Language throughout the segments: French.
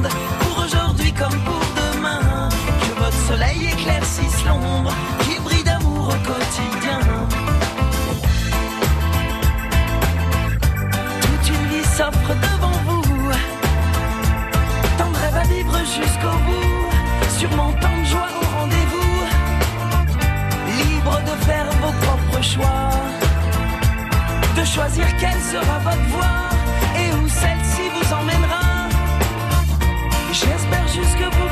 pour aujourd'hui comme pour demain, que votre soleil éclaircisse l'ombre, qu'il brille d'amour au quotidien. Toute une vie s'offre devant vous. Tant de rêves à vivre jusqu'au bout. Sûrement tant de joie au rendez-vous. Libre de faire vos propres choix. De choisir quelle sera votre voie jusqu'à bout.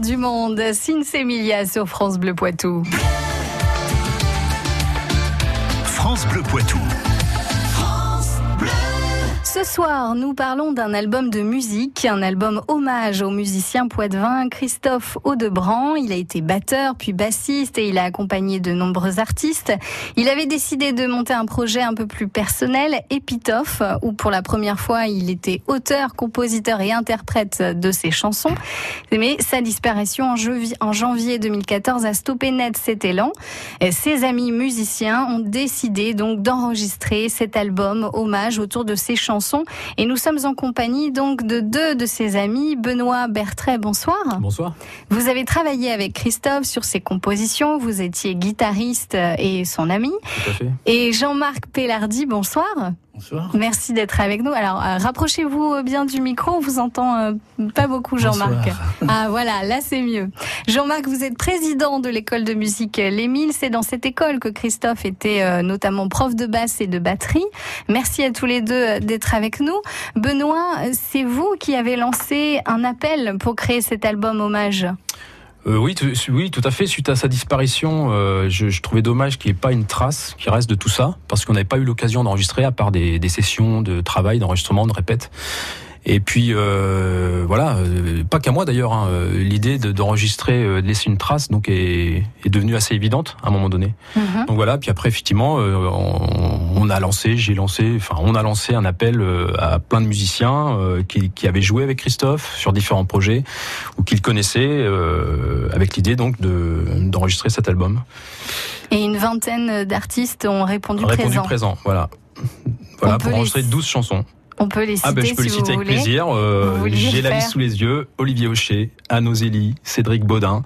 Du monde, Sins Emilia sur France Bleu Poitou. France Bleu Poitou. Soir, nous parlons d'un album de musique, un album hommage au musicien poitevin Christophe Audebrand. Il a été batteur puis bassiste et il a accompagné de nombreux artistes. Il avait décidé de monter un projet un peu plus personnel, Epitophe, où pour la première fois il était auteur, compositeur et interprète de ses chansons. Mais sa disparition en janvier- en janvier 2014 a stoppé net cet élan. Ses amis musiciens ont décidé donc d'enregistrer cet album hommage autour de ses chansons. Et nous sommes en compagnie donc de deux de ses amis. Benoît Bertret, bonsoir. Bonsoir. Vous avez travaillé avec Christophe sur ses compositions. Vous étiez guitariste et son ami. Tout à fait. Et Jean-Marc Pellardi, bonsoir. Bonsoir. Merci d'être avec nous. Alors, euh, rapprochez-vous bien du micro. On vous entend euh, pas beaucoup, Jean-Marc. Ah, voilà, là, c'est mieux. Jean-Marc, vous êtes président de l'école de musique L'Émile. C'est dans cette école que Christophe était euh, notamment prof de basse et de batterie. Merci à tous les deux euh, d'être avec nous. Benoît, euh, c'est vous qui avez lancé un appel pour créer cet album hommage. Euh, oui, tout, à fait. Suite à sa disparition, euh, je, je trouvais dommage qu'il n'y ait pas une trace qui reste de tout ça, parce qu'on n'avait pas eu l'occasion d'enregistrer, à part des, des sessions de travail, d'enregistrement, de répète. Et puis euh, voilà, euh, pas qu'à moi d'ailleurs. hein, euh, L'idée de- d'enregistrer, euh, de laisser une trace, donc est, est devenue assez évidente à un moment donné. Mhm. Donc voilà, puis après effectivement, on, on a lancé, j'ai lancé, enfin on a lancé un appel à plein de musiciens qui, qui avaient joué avec Christophe sur différents projets ou qu'il connaissait, euh, avec l'idée donc de d'enregistrer cet album. Et une vingtaine d'artistes ont répondu, Répondu présent. présent, voilà. Voilà, On pour les- enregistrer 12 chansons. On peut les citer Ah ben je peux si les citer avec voulez. plaisir. Euh, J'ai la faire liste sous les yeux. Olivier Aucher, Anne Ozélie, Cédric Baudin.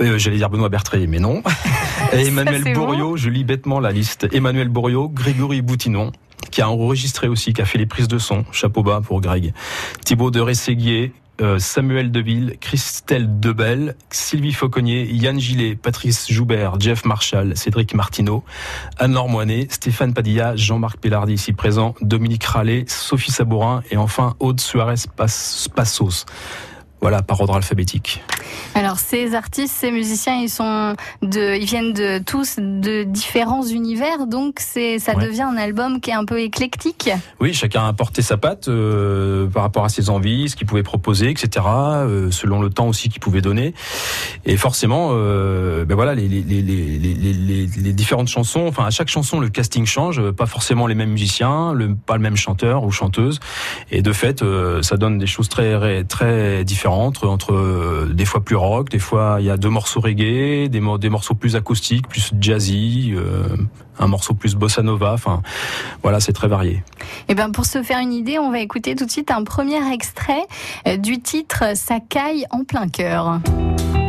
euh, J'allais dire Benoît Bertré, mais non. Et Emmanuel bon. Bourriot, je lis bêtement la liste. Emmanuel Bourriot, Grégory Boutinon, qui a enregistré aussi, qui a fait les prises de son. Chapeau bas pour Greg. Thibaut de Rességuier, Samuel Deville, Christelle Debelle, Sylvie Fauconnier, Yann Gillet, Patrice Joubert, Jeff Marshall, Cédric Martineau, Anne-Laure Moinet, Stéphane Padilla, Jean-Marc Pellardi ici présent, Dominique Rallet, Sophie Sabourin et enfin Aude Suarez Pas- Passos. Voilà, par ordre alphabétique. Alors ces artistes, ces musiciens, ils sont de, ils viennent de tous de différents univers, donc c'est, ça Ouais. devient un album qui est un peu éclectique. Oui, chacun a apporté sa patte euh, par rapport à ses envies, ce qu'il pouvait proposer, etc. euh, selon le temps aussi qu'il pouvait donner. Et forcément, euh, ben voilà, les, différentes chansons. Enfin, à chaque chanson, le casting change. Pas forcément les mêmes musiciens, le, pas le même chanteur ou chanteuse. Et de fait, ça donne des choses très très différentes entre euh, des fois plus rock, des fois il y a deux morceaux reggae, des, mo- des morceaux plus acoustiques, plus jazzy, euh, un morceau plus bossa nova. Enfin, voilà, c'est très varié. Et ben pour se faire une idée, on va écouter tout de suite un premier extrait euh, du titre Ça caille en plein cœur.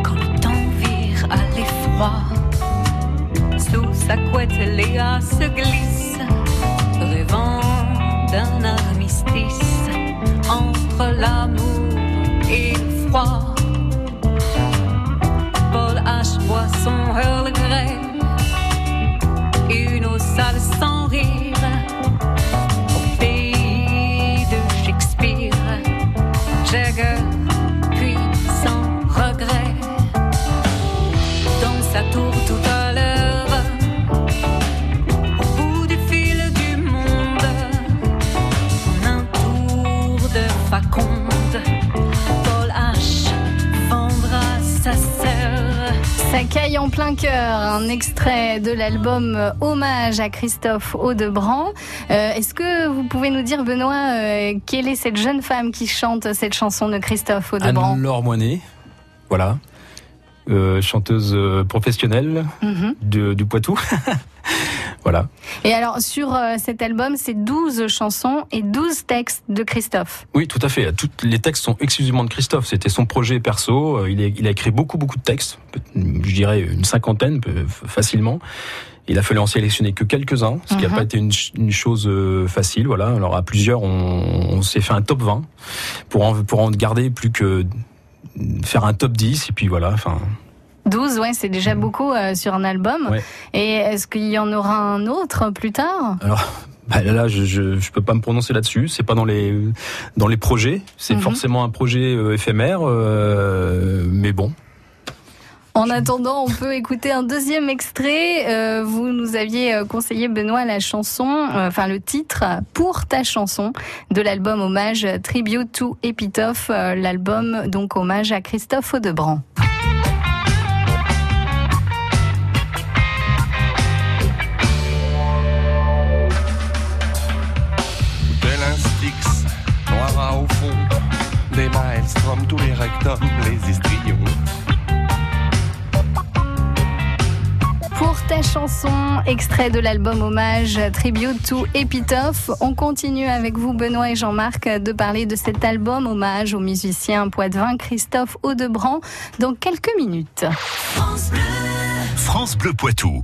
Quand le temps vire à l'effroi, sous sa couette, Léa se glisse, rêvant d'un armistice entre l'amour froid. Paul H. boit son Earl Ça caille en plein cœur, un extrait de l'album euh, Hommage à Christophe Audebrand. Euh, Est-ce que vous pouvez nous dire, Benoît, euh, quelle est cette jeune femme qui chante cette chanson de Christophe Audebrand? Anne-Laure Moinet, voilà, Euh, chanteuse professionnelle Mhm. de- du Poitou. voilà. Et alors, sur euh, cet album, c'est 12 chansons et 12 textes de Christophe. Oui, tout à fait. Toutes les textes sont exclusivement de Christophe. C'était son projet perso. Euh, Il a, il a écrit beaucoup, beaucoup de textes. Je dirais une cinquantaine, facilement. Il a fallu en sélectionner que quelques-uns, ce qui n'a Mhm. pas été une, ch- une chose euh, facile. Voilà. Alors à plusieurs, on, on s'est fait un top 20 pour en, pour en garder plus que faire un top 10 et puis voilà. Enfin, 12, ouais, c'est déjà beaucoup euh, sur un album. Ouais. Et est-ce qu'il y en aura un autre plus tard? Alors, bah là, là, je, je, je peux pas me prononcer là-dessus. C'est pas dans les dans les projets. C'est Mhm. forcément un projet euh, éphémère, euh, mais bon. En attendant, on peut écouter un deuxième extrait. Euh, vous nous aviez euh, conseillé, Benoît, la chanson, euh, enfin le titre pour ta chanson de l'album hommage Tribute to Epitaph, euh, l'album donc hommage à Christophe Audebrand. Extrait de l'album hommage Tribute to Epitaph, on continue avec vous, Benoît et Jean-Marc, de parler de cet album hommage au musicien poitevin Christophe Audebrand dans quelques minutes. France Bleu Poitou.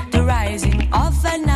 rising of another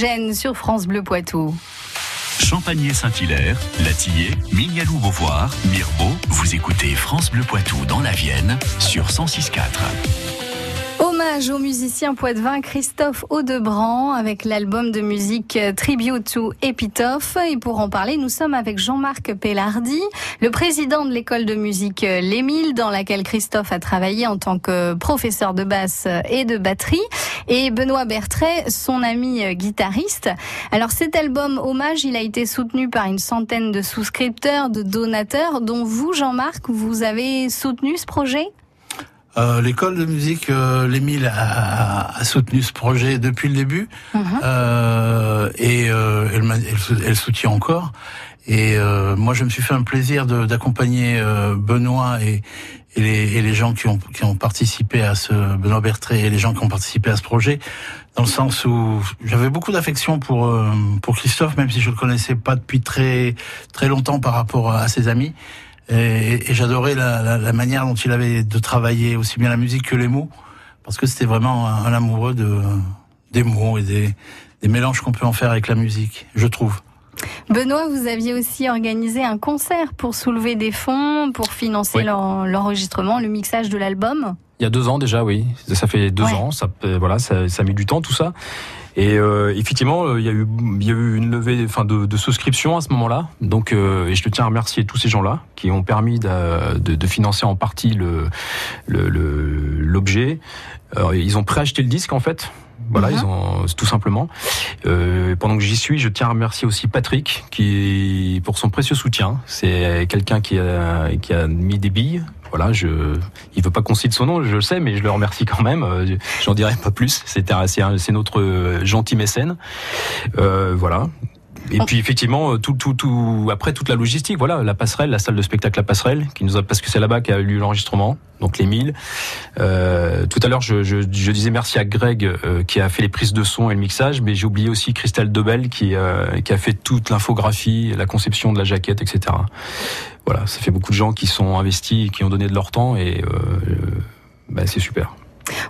Gen sur France Bleu Poitou. Champagné-Saint-Hilaire, Latillé, Mignalou Beauvoir, Mirbeau, vous écoutez France Bleu Poitou dans la Vienne sur 106.4. Hommage au musicien poitevin Christophe Audebranc avec l'album de musique euh, Tribute to Epitaph. Et pour en parler, nous sommes avec Jean-Marc Pellardi, le président de l'école de musique euh, L'Émile, dans laquelle Christophe a travaillé en tant que professeur de basse euh, et de batterie, et Benoît Bertret, son ami guitariste. Alors cet album Hommage, il a été soutenu par une centaine de souscripteurs, de donateurs, dont vous, Jean-Marc, vous avez soutenu ce projet? Euh, L'école de musique, euh, l'Émile a, a soutenu ce projet depuis le début Mhm. euh, et euh, elle, elle, elle soutient encore. Et euh, moi, je me suis fait un plaisir d'accompagner euh, Benoît et, et, les, et les gens qui ont, qui ont participé à ce Benoît Bertré et les gens qui ont participé à ce projet, dans le sens où j'avais beaucoup d'affection pour pour Christophe, même si je le connaissais pas depuis très très longtemps par rapport à ses amis. Et, et j'adorais la, la, la manière dont il avait de travailler aussi bien la musique que les mots, parce que c'était vraiment un, un amoureux de des mots et des, des mélanges qu'on peut en faire avec la musique, je trouve. Benoît, vous aviez aussi organisé un concert pour soulever des fonds, pour financer Oui. l'enregistrement, le mixage de l'album? Il y a deux ans déjà, oui. Ça fait deux Ouais. ans. Ça, peut- voilà, ça, ça a mis du temps tout ça. Et euh, effectivement, euh, il y a eu, il y a eu une levée, enfin, de, de souscription à ce moment-là. Donc, euh, et je tiens à remercier tous ces gens-là qui ont permis de, de, de financer en partie le le- le- l'objet. Ils ont préacheté le disque en fait. Voilà, Mhm. ils ont tout simplement. Euh, pendant que j'y suis, je tiens à remercier aussi Patrick qui pour son précieux soutien. C'est quelqu'un qui a qui a mis des billes. Voilà, je il veut pas qu'on cite son nom, je le sais, mais je le remercie quand même. Euh, J'en dirai pas plus. C'est notre euh, gentil mécène. Euh, voilà. Et puis effectivement, euh, tout, tout, tout, après toute la logistique, voilà, la passerelle, la salle de spectacle, la passerelle, qui nous a, parce que c'est là-bas qu'a eu lieu l'enregistrement, donc les 1000. Euh, tout à l'heure, je, je, je disais merci à Greg euh, qui a fait les prises de son et le mixage, mais j'ai oublié aussi Christelle Debel qui, euh, qui a fait toute l'infographie, la conception de la jaquette, etc. Voilà, ça fait beaucoup de gens qui sont investis, qui ont donné de leur temps et euh, euh, bah, c'est super.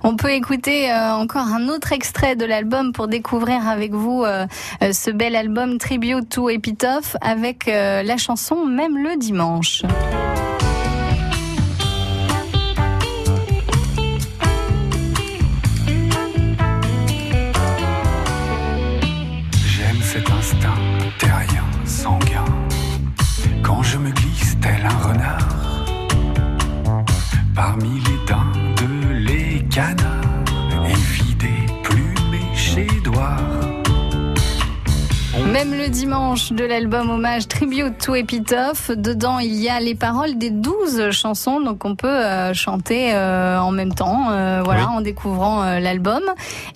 On peut écouter euh, encore un autre extrait de l'album pour découvrir avec vous ce bel album Tribute to Epitaph avec la chanson Même le dimanche. Même le dimanche de l'album hommage Tribute to Epitaph, dedans il y a les paroles des 12 chansons, donc on peut euh, chanter euh, en même temps, euh, voilà, Oui. en découvrant euh, l'album.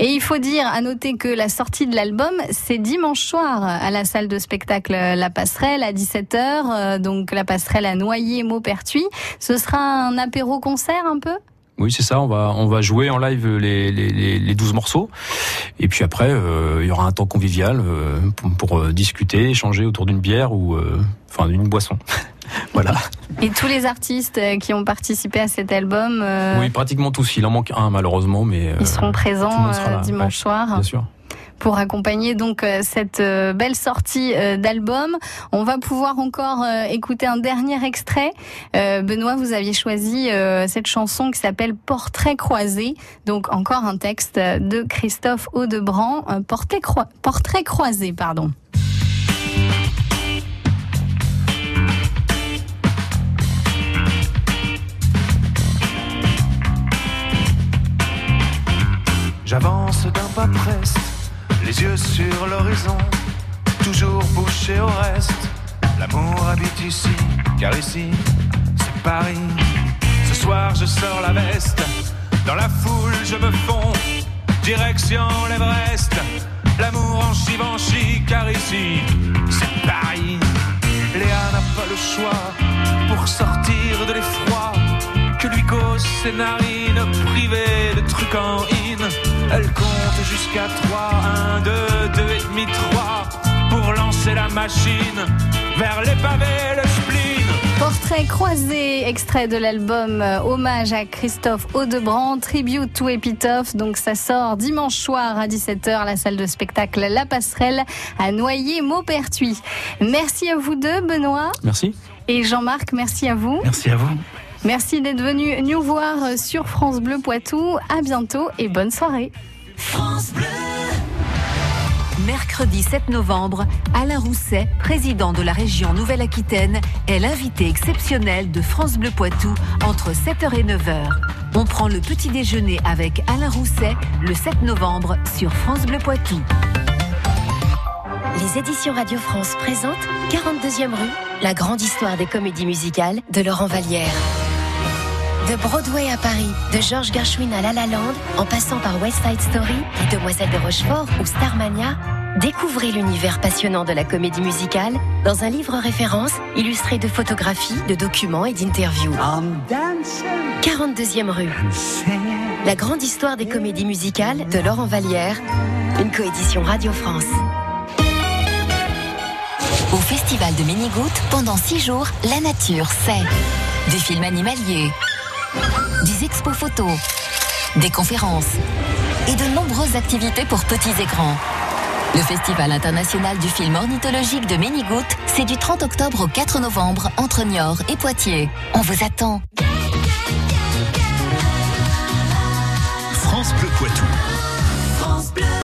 Et il faut dire, à noter que la sortie de l'album, c'est dimanche soir à la salle de spectacle La Passerelle à 17h, euh, donc La Passerelle à Noyer, Maupertuis. Ce sera un apéro concert un peu? Oui, c'est ça. On va on va jouer en live les les, les, les 12 morceaux. Et puis après, euh, il y aura un temps convivial euh, pour, pour, euh, discuter, échanger autour d'une bière ou euh, enfin d'une boisson. voilà. Et tous les artistes euh, qui ont participé à cet album, euh, Oui, pratiquement tous. Il en manque un malheureusement, mais euh, ils seront présents monde sera là, dimanche ouais, soir. bien sûr. Pour accompagner donc euh, cette euh, belle sortie euh, d'album. On va pouvoir encore écouter un dernier extrait. Benoît, vous aviez choisi cette chanson qui s'appelle Portrait croisé. Donc encore un texte de Christophe Audebrand, euh, Portrait, Portrait croisé, pardon. J'avance d'un pas preste, les yeux sur l'horizon, toujours bouché au reste. L'amour habite ici, car ici, c'est Paris. Ce soir, je sors la veste, dans la foule, je me fonds, direction l'Everest. L'amour en Givenchy, car ici, c'est Paris. Léa n'a pas le choix pour sortir de l'effroi que lui causent ses narines privées de trucs en in. Elle compte jusqu'à 3, 1, 2, 2 et demi, 3 pour lancer la machine vers les pavés, le spleen. Portrait croisé, extrait de l'album euh, Hommage à Christophe Audebrand, Tribute to Epitaph. Donc ça sort dimanche soir à 17h à la salle de spectacle La Passerelle à Noyer-Maupertuis. Merci à vous deux, Benoît. Merci. Et Jean-Marc, merci à vous. Merci à vous. Merci d'être venu nous voir sur France Bleu Poitou. À bientôt et bonne soirée. Mercredi 7 novembre, Alain Rousset, président de la région Nouvelle-Aquitaine, est l'invité exceptionnel de France Bleu Poitou entre 7h et 9h. On prend le petit déjeuner avec Alain Rousset le 7 novembre sur France Bleu Poitou. Les éditions Radio France présentent 42e rue, la grande histoire des comédies musicales de Laurent Vallière. De Broadway à Paris, de George Gershwin à La La Land, en passant par West Side Story, Les Demoiselles de Rochefort ou Starmania, découvrez l'univers passionnant de la comédie musicale dans un livre référence illustré de photographies, de documents et d'interviews. 42e rue. La grande histoire des comédies musicales de Laurent Vallière, une coédition Radio France. Au festival de Ménigoutte, pendant six jours, la nature, c'est des films animaliers, des expos photos, des conférences et de nombreuses activités pour petits et grands. Le Festival international du film ornithologique de Ménigoutte, c'est du 30 octobre au 4 novembre entre Niort et Poitiers. On vous attend.